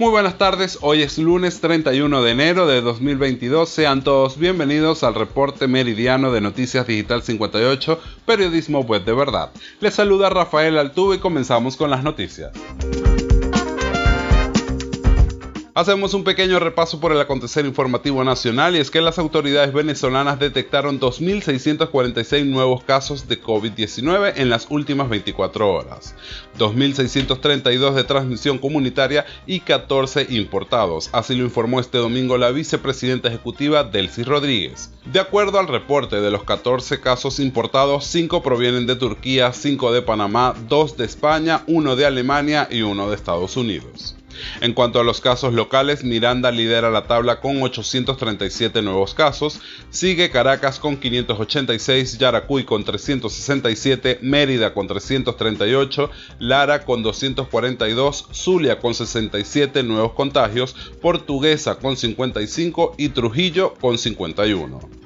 Muy buenas tardes, hoy es lunes 31 de enero de 2022, sean todos bienvenidos al reporte meridiano de Noticias Digital 58, periodismo web de verdad. Les saluda Rafael Altuve y comenzamos con las noticias. Hacemos un pequeño repaso por el acontecer informativo nacional y es que las autoridades venezolanas detectaron 2.646 nuevos casos de COVID-19 en las últimas 24 horas, 2.632 de transmisión comunitaria y 14 importados, así lo informó este domingo la vicepresidenta ejecutiva Delcy Rodríguez. De acuerdo al reporte de los 14 casos importados, 5 provienen de Turquía, 5 de Panamá, 2 de España, 1 de Alemania y 1 de Estados Unidos. En cuanto a los casos locales, Miranda lidera la tabla con 837 nuevos casos, sigue Caracas con 586, Yaracuy con 367, Mérida con 338, Lara con 242, Zulia con 67 nuevos contagios, Portuguesa con 55 y Trujillo con 51.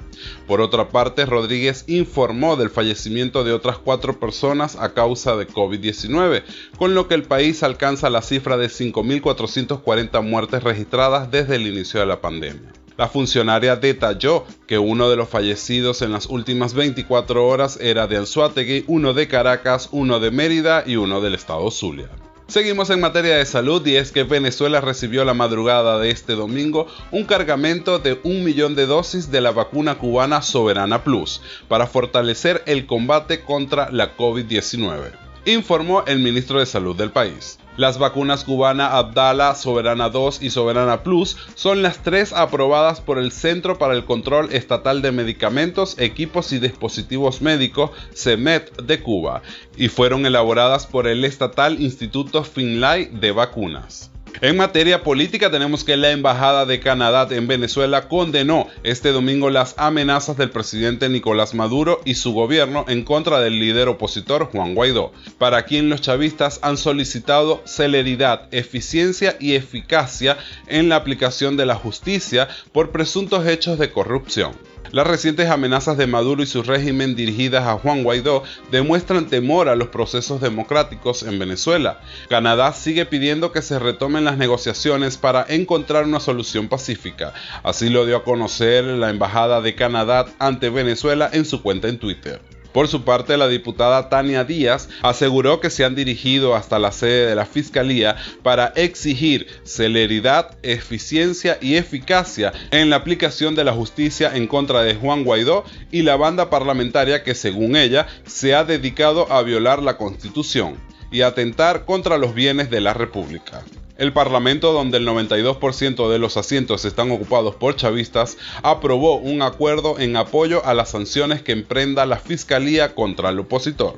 Por otra parte, Rodríguez informó del fallecimiento de otras cuatro personas a causa de COVID-19, con lo que el país alcanza la cifra de 5.440 muertes registradas desde el inicio de la pandemia. La funcionaria detalló que uno de los fallecidos en las últimas 24 horas era de Anzuategui, uno de Caracas, uno de Mérida y uno del estado Zulia. Seguimos en materia de salud y es que Venezuela recibió la madrugada de este domingo un cargamento de un millón de dosis de la vacuna cubana Soberana Plus para fortalecer el combate contra la COVID-19, informó el ministro de Salud del país. Las vacunas cubana Abdala, Soberana 2 y Soberana Plus son las tres aprobadas por el Centro para el Control Estatal de Medicamentos, Equipos y Dispositivos Médicos, CEMET de Cuba, y fueron elaboradas por el estatal Instituto Finlay de Vacunas. En materia política tenemos que la Embajada de Canadá en Venezuela condenó este domingo las amenazas del presidente Nicolás Maduro y su gobierno en contra del líder opositor Juan Guaidó, para quien los chavistas han solicitado celeridad, eficiencia y eficacia en la aplicación de la justicia por presuntos hechos de corrupción. Las recientes amenazas de Maduro y su régimen dirigidas a Juan Guaidó demuestran temor a los procesos democráticos en Venezuela. Canadá sigue pidiendo que se retomen las negociaciones para encontrar una solución pacífica. Así lo dio a conocer la Embajada de Canadá ante Venezuela en su cuenta en Twitter. Por su parte, la diputada Tania Díaz aseguró que se han dirigido hasta la sede de la Fiscalía para exigir celeridad, eficiencia y eficacia en la aplicación de la justicia en contra de Juan Guaidó y la banda parlamentaria que, según ella, se ha dedicado a violar la Constitución y atentar contra los bienes de la República. El Parlamento, donde el 92% de los asientos están ocupados por chavistas, aprobó un acuerdo en apoyo a las sanciones que emprenda la Fiscalía contra el opositor.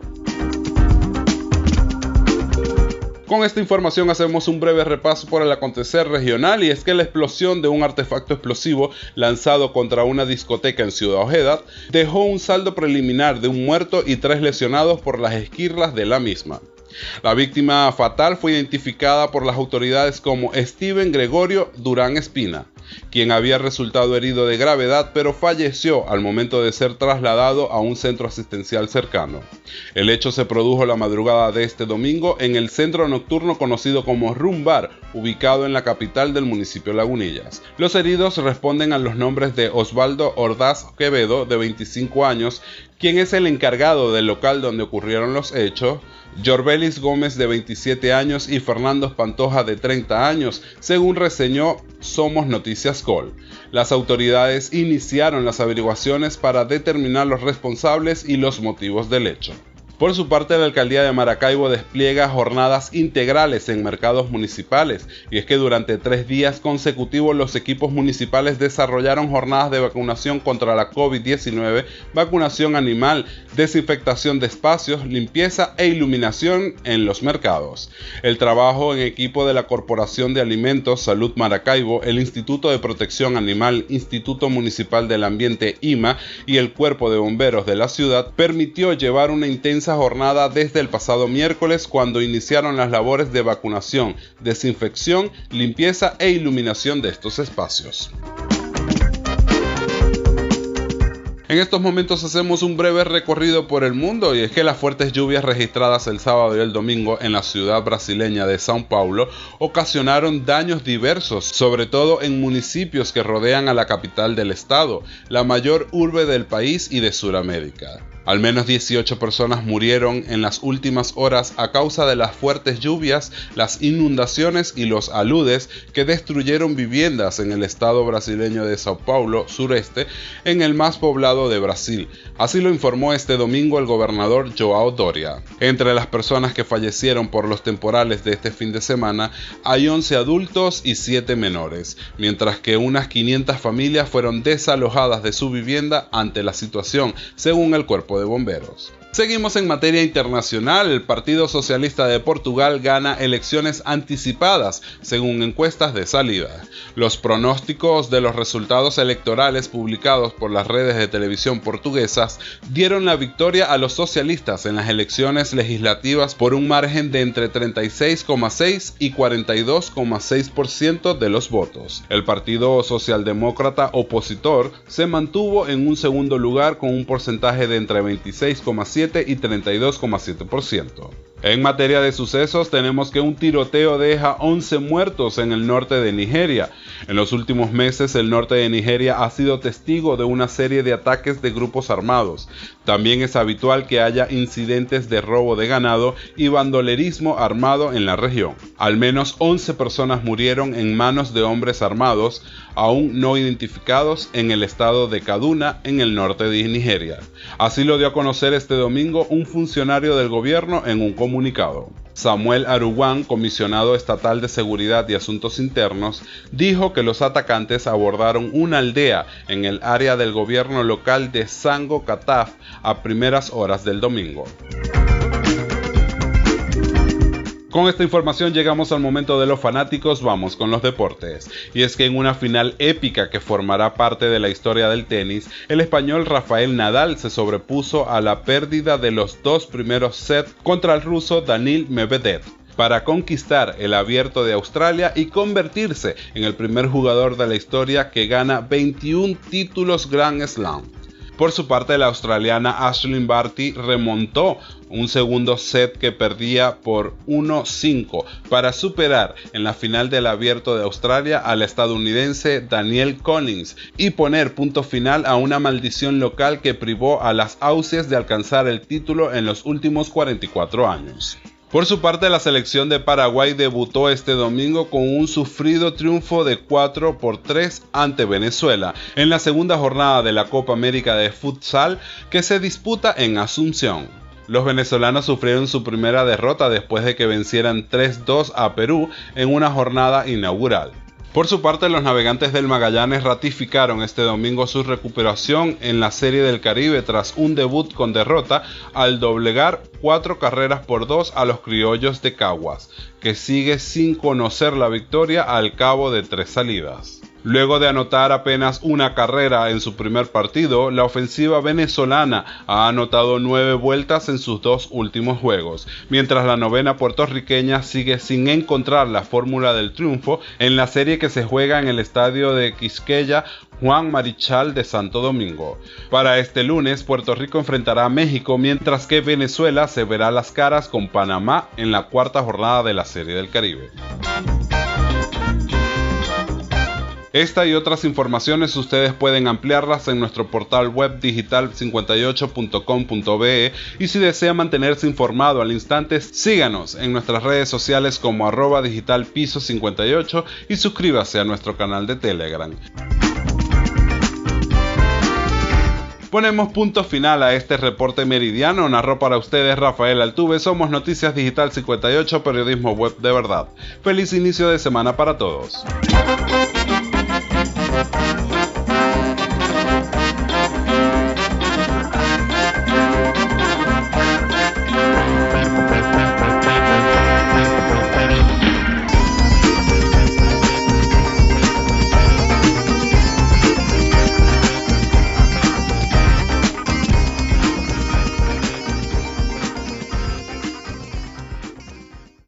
Con esta información hacemos un breve repaso por el acontecer regional y es que la explosión de un artefacto explosivo lanzado contra una discoteca en Ciudad Ojeda dejó un saldo preliminar de un muerto y tres lesionados por las esquirlas de la misma. La víctima fatal fue identificada por las autoridades como Steven Gregorio Durán Espina, quien había resultado herido de gravedad pero falleció al momento de ser trasladado a un centro asistencial cercano. El hecho se produjo la madrugada de este domingo en el centro nocturno conocido como Rumbar, ubicado en la capital del municipio Lagunillas. Los heridos responden a los nombres de Osvaldo Ordaz Quevedo, de 25 años, quien es el encargado del local donde ocurrieron los hechos, Jorbelis Gómez de 27 años y Fernando Pantoja de 30 años, según reseñó Somos Noticias Col. Las autoridades iniciaron las averiguaciones para determinar los responsables y los motivos del hecho. Por su parte, la alcaldía de Maracaibo despliega jornadas integrales en mercados municipales, y es que durante tres días consecutivos los equipos municipales desarrollaron jornadas de vacunación contra la COVID-19, vacunación animal, desinfectación de espacios, limpieza e iluminación en los mercados. El trabajo en equipo de la Corporación de Alimentos Salud Maracaibo, el Instituto de Protección Animal, Instituto Municipal del Ambiente IMA y el Cuerpo de Bomberos de la ciudad permitió llevar una intensa jornada desde el pasado miércoles cuando iniciaron las labores de vacunación, desinfección, limpieza e iluminación de estos espacios. En estos momentos hacemos un breve recorrido por el mundo y es que las fuertes lluvias registradas el sábado y el domingo en la ciudad brasileña de São Paulo ocasionaron daños diversos, sobre todo en municipios que rodean a la capital del estado, la mayor urbe del país y de Sudamérica. Al menos 18 personas murieron en las últimas horas a causa de las fuertes lluvias, las inundaciones y los aludes que destruyeron viviendas en el estado brasileño de Sao Paulo, sureste, en el más poblado de Brasil. Así lo informó este domingo el gobernador Joao Doria. Entre las personas que fallecieron por los temporales de este fin de semana hay 11 adultos y 7 menores, mientras que unas 500 familias fueron desalojadas de su vivienda ante la situación, según el cuerpo de bomberos. Seguimos en materia internacional. El Partido Socialista de Portugal gana elecciones anticipadas, según encuestas de salida. Los pronósticos de los resultados electorales publicados por las redes de televisión portuguesas dieron la victoria a los socialistas en las elecciones legislativas por un margen de entre 36,6 y 42,6% de los votos. El Partido Socialdemócrata opositor se mantuvo en un segundo lugar con un porcentaje de entre 26,7 y 32,7%. En materia de sucesos, tenemos que un tiroteo deja 11 muertos en el norte de Nigeria. En los últimos meses, el norte de Nigeria ha sido testigo de una serie de ataques de grupos armados. También es habitual que haya incidentes de robo de ganado y bandolerismo armado en la región. Al menos 11 personas murieron en manos de hombres armados, aún no identificados, en el estado de Kaduna, en el norte de Nigeria. Así lo dio a conocer este domingo un funcionario del gobierno en un comunicado. Samuel Aruguán, comisionado estatal de Seguridad y Asuntos Internos, dijo que los atacantes abordaron una aldea en el área del gobierno local de Sango Kataf a primeras horas del domingo. Con esta información llegamos al momento de los fanáticos, vamos con los deportes. Y es que en una final épica que formará parte de la historia del tenis, el español Rafael Nadal se sobrepuso a la pérdida de los dos primeros sets contra el ruso Danil Medvedev para conquistar el abierto de Australia y convertirse en el primer jugador de la historia que gana 21 títulos Grand Slam. Por su parte, la australiana Ashley Barty remontó un segundo set que perdía por 1-5 para superar en la final del abierto de Australia al estadounidense Daniel Collins y poner punto final a una maldición local que privó a las Aussies de alcanzar el título en los últimos 44 años. Por su parte, la selección de Paraguay debutó este domingo con un sufrido triunfo de 4 por 3 ante Venezuela en la segunda jornada de la Copa América de Futsal que se disputa en Asunción. Los venezolanos sufrieron su primera derrota después de que vencieran 3-2 a Perú en una jornada inaugural. Por su parte, los navegantes del Magallanes ratificaron este domingo su recuperación en la Serie del Caribe tras un debut con derrota al doblegar cuatro carreras por dos a los criollos de Caguas, que sigue sin conocer la victoria al cabo de tres salidas. Luego de anotar apenas una carrera en su primer partido, la ofensiva venezolana ha anotado nueve vueltas en sus dos últimos juegos, mientras la novena puertorriqueña sigue sin encontrar la fórmula del triunfo en la serie que se juega en el estadio de Quisqueya Juan Marichal de Santo Domingo. Para este lunes, Puerto Rico enfrentará a México, mientras que Venezuela se verá las caras con Panamá en la cuarta jornada de la Serie del Caribe. Esta y otras informaciones ustedes pueden ampliarlas en nuestro portal web digital58.com.be y si desea mantenerse informado al instante, síganos en nuestras redes sociales como arroba digitalpiso 58 y suscríbase a nuestro canal de Telegram. Ponemos punto final a este reporte meridiano. Narró para ustedes Rafael Altuve. Somos Noticias Digital 58, periodismo web de verdad. Feliz inicio de semana para todos.